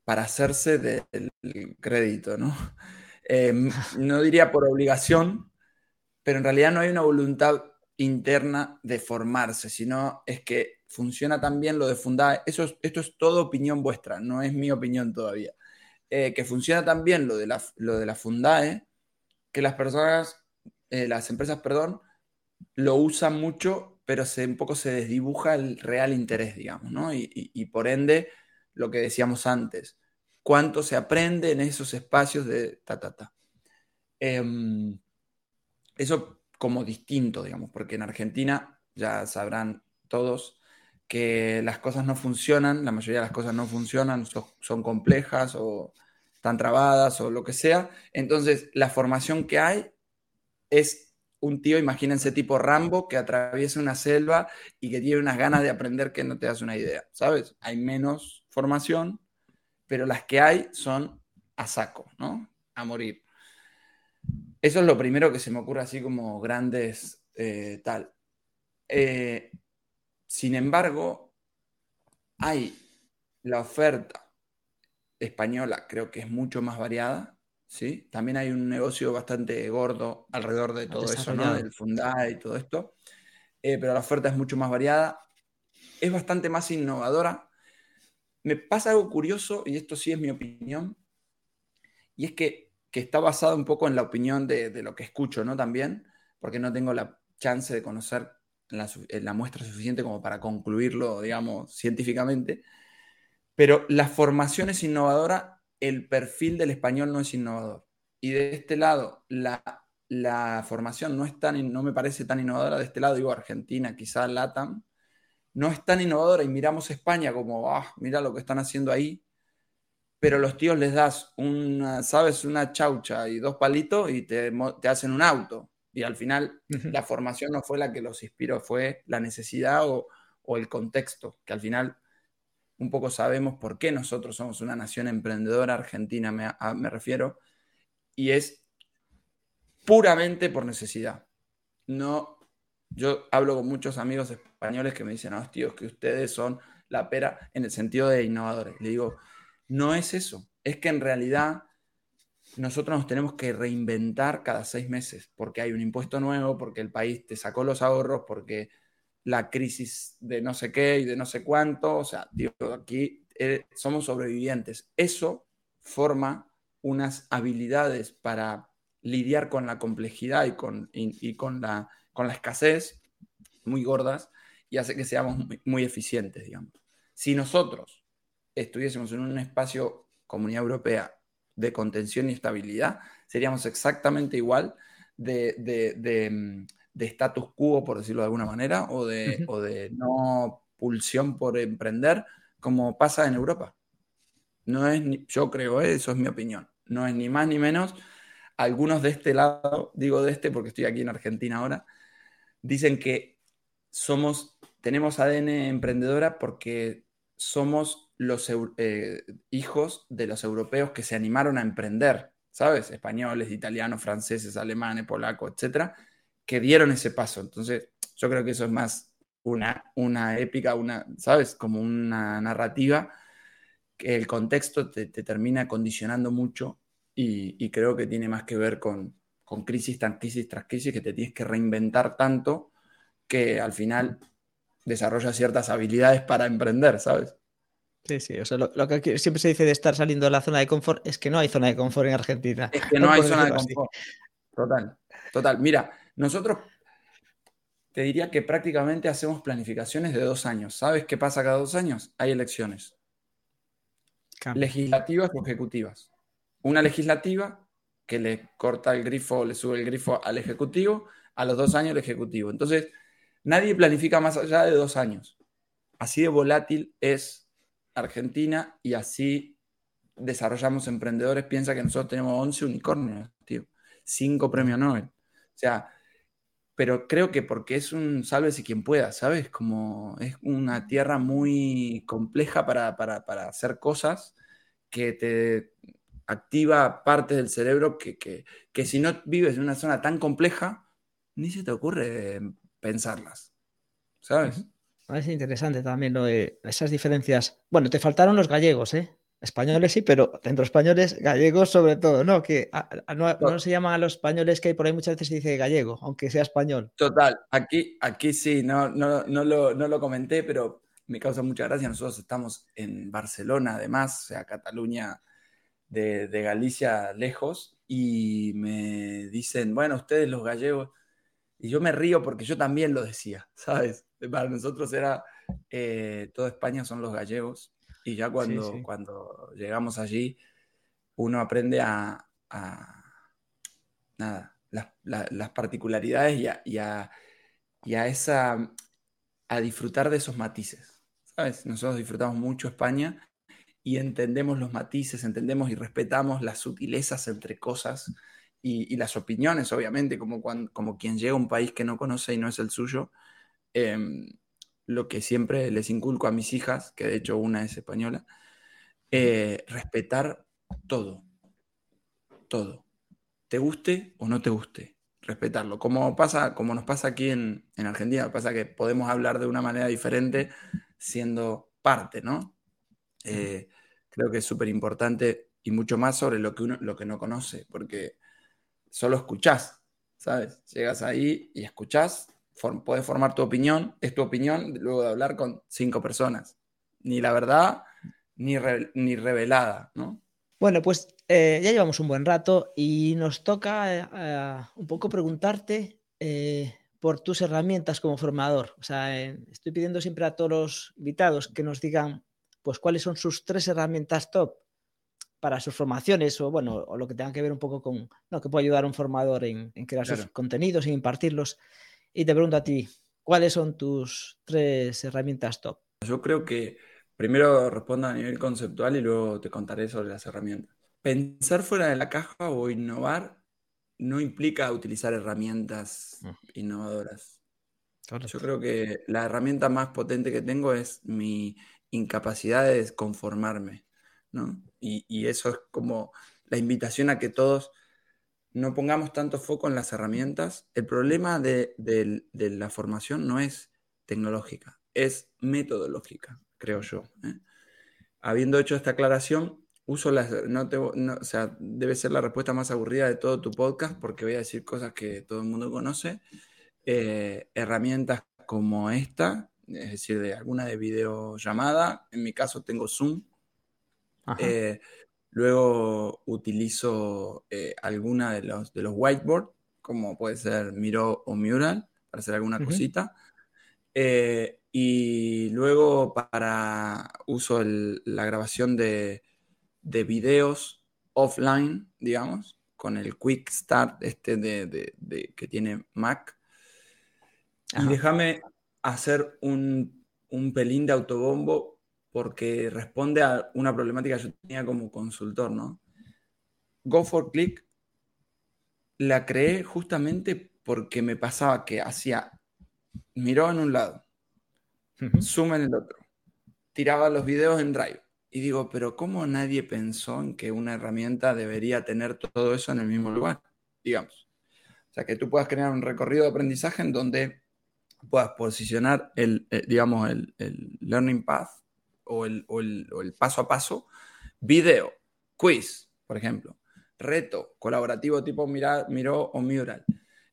para hacerse del crédito, ¿no? Em, no diría por obligación, pero en realidad no hay una voluntad interna de formarse, sino es que funciona también lo de Fundae. Eso esto es todo opinión vuestra, no es mi opinión todavía. Eh, que funciona también lo de, la, lo de la Fundae, que las personas, eh, las empresas, perdón, lo usan mucho, pero se, un poco se desdibuja el real interés, digamos, ¿no? Y, por ende, lo que decíamos antes, cuánto se aprende en esos espacios de ta, ta, ta. Em, eso como distinto, digamos, porque en Argentina ya sabrán todos que las cosas no funcionan, la mayoría de las cosas no funcionan, son complejas o están trabadas o lo que sea. Entonces, la formación que hay es un tío, imagínense tipo Rambo, que atraviesa una selva y que tiene unas ganas de aprender que no te das una idea, ¿sabes? Hay menos formación, pero las que hay son a saco, ¿no? A morir. Eso es lo primero que se me ocurre así como grandes eh, tal. Eh, sin embargo, hay la oferta española, creo que es mucho más variada, ¿sí? También hay un negocio bastante gordo alrededor de todo eso, ¿no? Del Fundai y todo esto. Eh, pero la oferta es mucho más variada, es bastante más innovadora. Me pasa algo curioso, y esto sí es mi opinión, y es que, está basado un poco en la opinión de, lo que escucho, ¿no? También, porque no tengo la chance de conocer la, la muestra suficiente como para concluirlo, digamos, científicamente. Pero la formación es innovadora el perfil del español no es innovador. Y de este lado, la, formación no, es tan, no me parece tan innovadora. De este lado, digo Argentina, quizá LATAM, no es tan innovadora. Y miramos España como, ah, mira lo que están haciendo ahí. Pero los tíos les das una, ¿sabes? Una chaucha y dos palitos y te, hacen un auto. Y al final, la formación no fue la que los inspiró, fue la necesidad o, o el contexto, que al final un poco sabemos por qué nosotros somos una nación emprendedora, Argentina me, refiero, y es puramente por necesidad. No, yo hablo con muchos amigos españoles que me dicen, no, tíos, que ustedes son la pera en el sentido de innovadores. Le digo, no es eso, es que en realidad nosotros nos tenemos que reinventar cada seis meses, porque hay un impuesto nuevo, porque el país te sacó los ahorros, porque la crisis de no sé qué y de no sé cuánto. O sea, digo, aquí eh, somos sobrevivientes. Eso forma unas habilidades para lidiar con la complejidad y con, y, con, la, con escasez muy gordas y hace que seamos muy, eficientes, digamos. Si nosotros estuviésemos en un espacio Comunidad Europea de contención y estabilidad, seríamos exactamente igual de mm, de status quo, por decirlo de alguna manera, o de, o de no pulsión por emprender, como pasa en Europa. No es, yo creo, ¿eh? eso es mi opinión, no es ni más ni menos. Algunos de este lado, digo de este porque estoy aquí en Argentina ahora, dicen que somos, tenemos ADN emprendedora porque somos los eh, hijos de los europeos que se animaron a emprender, ¿sabes? Españoles, italianos, franceses, alemanes, polacos, etcétera que dieron ese paso. Entonces, yo creo que eso es más una, una épica, una, ¿sabes? Como una narrativa que el contexto te, termina condicionando mucho y, creo que tiene más que ver con, con crisis tras crisis tras crisis, que te tienes que reinventar tanto que al final desarrollas ciertas habilidades para emprender, ¿sabes? Sí, sí, o sea, lo, que siempre se dice de estar saliendo de la zona de confort es que no hay zona de confort en Argentina. Es que no, hay zona de confort. Total, total. Mira, nosotros te diría que prácticamente hacemos planificaciones de dos años. ¿Sabes qué pasa cada dos años? Hay elecciones. Legislativas o ejecutivas. Una legislativa que le corta el grifo, le sube el grifo al ejecutivo, a los dos años el ejecutivo. Entonces, nadie planifica más allá de dos años. Así de volátil es Argentina y así desarrollamos emprendedores. Piensa que nosotros tenemos 11 unicornios, tío. Cinco premios Nobel. O sea, pero creo que porque es un sálvese quien pueda, ¿sabes? Como es una tierra muy compleja para, hacer cosas que te activa partes del cerebro que, si no vives en una zona tan compleja, ni se te ocurre pensarlas, ¿sabes? Es interesante también lo de esas diferencias. Bueno, te faltaron los gallegos, ¿eh? Españoles sí, pero dentro de españoles, gallegos sobre todo, ¿no? Que no, se llaman a los españoles que hay por ahí muchas veces se dice gallego, aunque sea español. Total, aquí, aquí sí, no, no, no, lo, no lo comenté, pero me causa mucha gracia. Nosotros estamos en Barcelona, además, o sea, Cataluña de, de Galicia lejos, y me dicen, bueno, ustedes los gallegos, y yo me río porque yo también lo decía, ¿sabes? Para nosotros era, eh, toda España son los gallegos, y ya cuando, cuando llegamos allí, uno aprende a, nada, las, particularidades y a, esa, a disfrutar de esos matices. ¿Sabes? Nosotros disfrutamos mucho España y entendemos los matices, entendemos y respetamos las sutilezas entre cosas y, las opiniones, obviamente, como, como quien llega a un país que no conoce y no es el suyo. Em, lo que siempre les inculco a mis hijas, que de hecho una es española, eh, respetar todo, todo. Te guste o no te guste, respetarlo. Como, pasa, como nos pasa aquí en, Argentina, pasa que podemos hablar de una manera diferente siendo parte, ¿no? Eh, creo que es súper importante y mucho más sobre lo que uno lo que no conoce, porque solo escuchás, ¿sabes? Llegas ahí y escuchás puedes formar tu opinión, es tu opinión luego de hablar con cinco personas. Ni la verdad, ni, ni revelada, ¿no? Bueno, pues eh, ya llevamos un buen rato y nos toca eh, un poco preguntarte eh, por tus herramientas como formador. O sea, estoy pidiendo siempre a todos los invitados que nos digan, pues, cuáles son sus tres herramientas top para sus formaciones o, bueno, o lo que tenga que ver un poco con, no, que puede ayudar a un formador en, crear sus contenidos, en impartirlos. Y te pregunto a ti, ¿cuáles son tus tres herramientas top? Yo creo que primero respondo a nivel conceptual y luego te contaré sobre las herramientas. Pensar fuera de la caja o innovar no implica utilizar herramientas mm. innovadoras. Yo creo que la herramienta más potente que tengo es mi incapacidad de conformarme, ¿no? Y, y eso es como la invitación a que todos no pongamos tanto foco en las herramientas. El problema de, la formación no es tecnológica, es metodológica, creo yo. ¿eh? Habiendo hecho esta aclaración, uso las, no o sea, debe ser la respuesta más aburrida de todo tu podcast porque voy a decir cosas que todo el mundo conoce. Eh, herramientas como esta, es decir, de alguna de videollamada, en mi caso tengo Zoom. Eh, Luego utilizo eh, alguna de los, de los whiteboard, como puede ser Miro o Mural, para hacer alguna cosita. Eh, y luego para uso la grabación de, de, videos offline, digamos, con el Quick Start este de, que tiene Mac. Y déjame hacer un, un pelín de autobombo porque responde a una problemática que yo tenía como consultor, ¿no? Go for Click la creé justamente porque me pasaba que hacía, miró en un lado, zoom en el otro, tiraba los videos en Drive. Y digo, pero ¿cómo nadie pensó en que una herramienta debería tener todo eso en el mismo lugar? Digamos. O sea, que tú puedas crear un recorrido de aprendizaje en donde puedas posicionar el, eh, digamos, el, el learning path o el, paso a paso, video, quiz, por ejemplo, reto, colaborativo tipo Miro o Mural,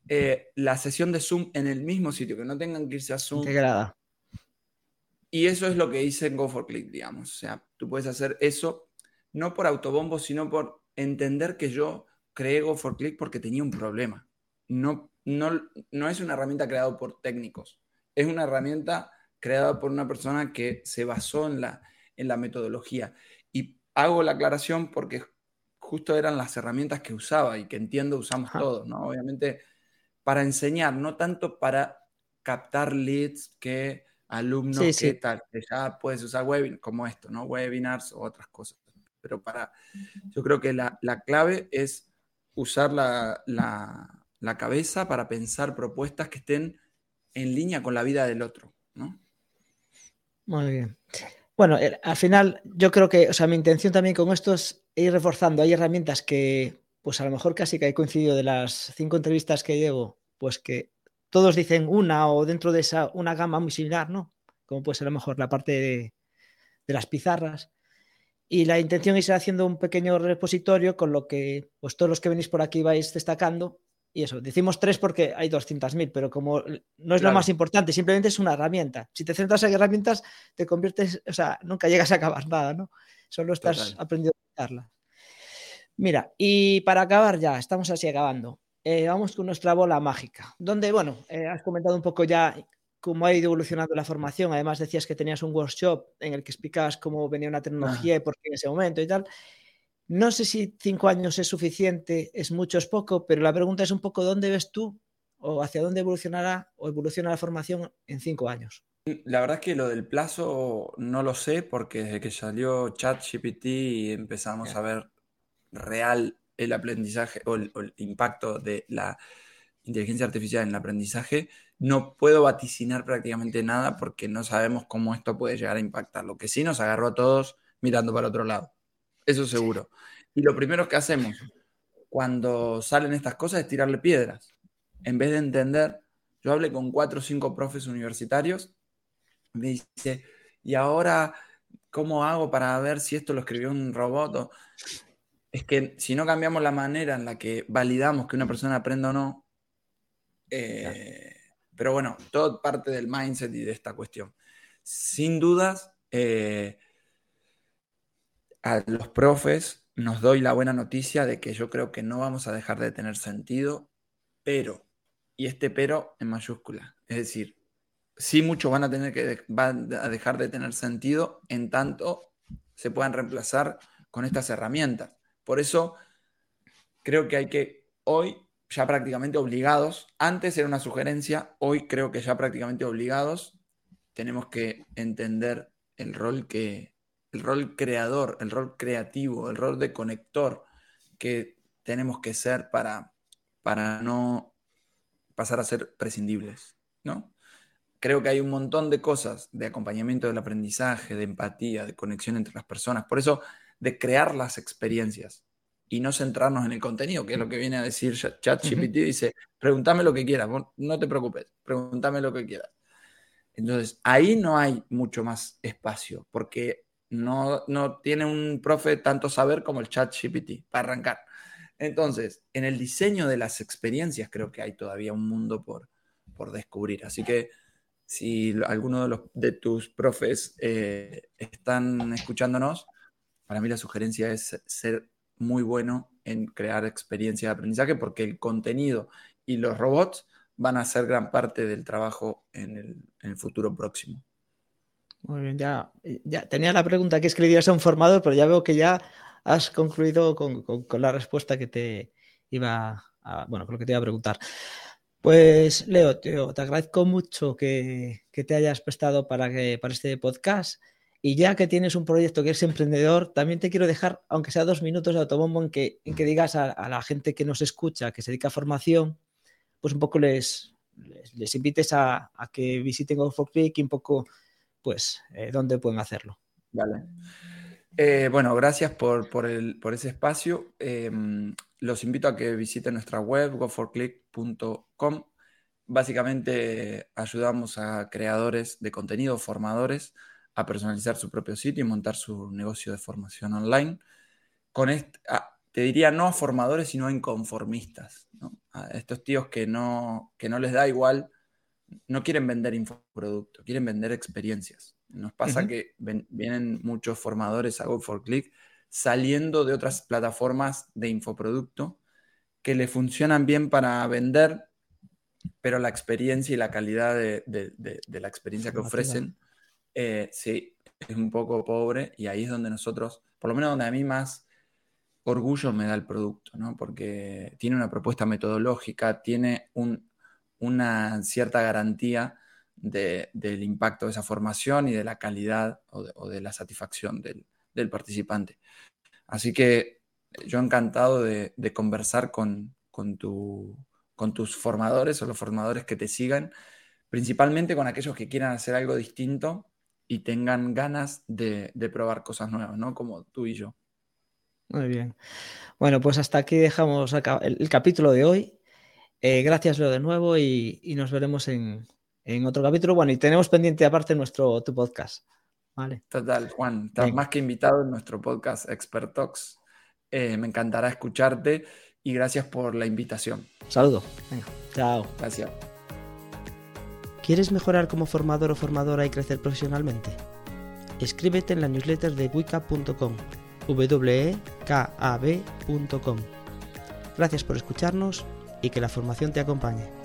eh, la sesión de Zoom en el mismo sitio, que no tengan que irse a Zoom. Integrada. Y eso es lo que hice en Go for Click, digamos. O sea, tú puedes hacer eso no por autobombo, sino por entender que yo creé Go for Click porque tenía un problema. No, no, no es una herramienta creada por técnicos, es una herramienta creada por una persona que se basó en la, en la metodología. Y hago la aclaración porque justo eran las herramientas que usaba y que entiendo usamos todos, ¿no? Obviamente para enseñar, no tanto para captar leads que alumnos que tal, que ya puedes usar webinars como esto, ¿no? Webinars o otras cosas. Pero para, yo creo que la, clave es usar la, la cabeza para pensar propuestas que estén en línea con la vida del otro, ¿no? Muy bien. Bueno, al final yo creo que, o sea, mi intención también con esto es ir reforzando. Hay herramientas que, pues a lo mejor casi que he coincidido de las cinco entrevistas que llevo, pues que todos dicen una o dentro de esa una gama muy similar, ¿no? Como puede ser a lo mejor la parte de, las pizarras. Y la intención es ir haciendo un pequeño repositorio con lo que pues todos los que venís por aquí vais destacando. Y eso, decimos tres porque hay 200.000, pero como no es lo más importante, simplemente es una herramienta. Si te centras en herramientas, te conviertes, o sea, nunca llegas a acabar nada, ¿no? Solo estás aprendiendo a usarlas. Mira, y para acabar ya, estamos así acabando. Eh, vamos con nuestra bola mágica, donde, bueno, eh, has comentado un poco ya cómo ha ido evolucionando la formación. Además, decías que tenías un workshop en el que explicabas cómo venía una tecnología y por qué en ese momento y tal. No sé si cinco años es suficiente, es mucho, es poco, pero la pregunta es un poco dónde ves tú o hacia dónde evolucionará o evoluciona la formación en cinco años. La verdad es que lo del plazo no lo sé porque desde que salió ChatGPT empezamos a ver real el aprendizaje o el, impacto de la inteligencia artificial en el aprendizaje, no puedo vaticinar prácticamente nada porque no sabemos cómo esto puede llegar a impactar. Lo que sí nos agarró a todos mirando para otro lado. Eso seguro. Y lo primero que hacemos cuando salen estas cosas es tirarle piedras. En vez de entender, yo hablé con cuatro o cinco profes universitarios, me dice, ¿y ahora cómo hago para ver si esto lo escribió un robot? es que si no cambiamos la manera en la que validamos que una persona aprenda o no, eh, pero bueno, todo parte del mindset y de esta cuestión. Sin dudas, eh, a los profes nos doy la buena noticia de que yo creo que no vamos a dejar de tener sentido, pero, y este pero en mayúscula, es decir, sí muchos van a tener que van a dejar de tener sentido en tanto se puedan reemplazar con estas herramientas. Por eso creo que hay que hoy ya prácticamente obligados, antes era una sugerencia, hoy creo que ya prácticamente obligados, tenemos que entender el rol que el rol creador, el rol creativo, el rol de conector que tenemos que ser para, para no pasar a ser prescindibles, ¿no? Creo que hay un montón de cosas de acompañamiento del aprendizaje, de empatía, de conexión entre las personas. Por eso de crear las experiencias y no centrarnos en el contenido, que es lo que viene a decir ChatGPT. Dice, pregúntame lo que quieras, no te preocupes, pregúntame lo que quieras. Entonces, ahí no hay mucho más espacio, porque no, no tiene un profe tanto saber como el ChatGPT, para arrancar. Entonces, en el diseño de las experiencias creo que hay todavía un mundo por, por descubrir. Así que si alguno de, los, de tus profes eh, están escuchándonos, para mí la sugerencia es ser muy bueno en crear experiencias de aprendizaje porque el contenido y los robots van a ser gran parte del trabajo en el, futuro próximo. Muy bien, ya, ya tenía la pregunta que escribías a un formador, pero ya veo que ya has concluido con, la respuesta que te iba a, bueno, con lo que te iba a preguntar. Pues Leo, te agradezco mucho que, te hayas prestado para, que, para este podcast. Y ya que tienes un proyecto que es emprendedor, también te quiero dejar, aunque sea dos minutos de autobombo, en que, en que digas a, la gente que nos escucha, que se dedica a formación, pues un poco les, les, invites a, que visiten Go for Click y un poco, pues, eh, dónde pueden hacerlo. Vale. Eh, bueno, gracias por, por, el, por ese espacio. Em, los invito a que visiten nuestra web, goforclick.com. Básicamente ayudamos a creadores de contenido, formadores, a personalizar su propio sitio y montar su negocio de formación online. Con ah, te diría no a formadores, sino a inconformistas. A estos tíos que no, que no les da igual, no quieren vender infoproducto, quieren vender experiencias. Nos pasa que vienen muchos formadores a Go for Click saliendo de otras plataformas de infoproducto que le funcionan bien para vender, pero la experiencia y la calidad de, de la experiencia que ofrecen eh, sí, es un poco pobre y ahí es donde nosotros, por lo menos donde a mí más orgullo me da el producto, ¿no? Porque tiene una propuesta metodológica, tiene una cierta garantía del impacto de esa formación y de la calidad o de, la satisfacción del, participante. Así que yo encantado de, conversar con, tus formadores o los formadores que te sigan, principalmente con aquellos que quieran hacer algo distinto y tengan ganas de, probar cosas nuevas, ¿no? Como tú y yo. Muy bien. Bueno, pues hasta aquí dejamos el, capítulo de hoy. Eh, gracias, Leo, de nuevo y, nos veremos en, otro capítulo. Bueno, y tenemos pendiente aparte nuestro tu podcast. Vale. Total, Juan, estás más que invitado en nuestro podcast Expert Talks. Eh, me encantará escucharte y gracias por la invitación. Saludo. Venga, chao. Gracias. ¿Quieres mejorar como formador o formadora y crecer profesionalmente? Escríbete en la newsletter de wicab.com, wekab.com. Gracias por escucharnos y que la formación te acompañe.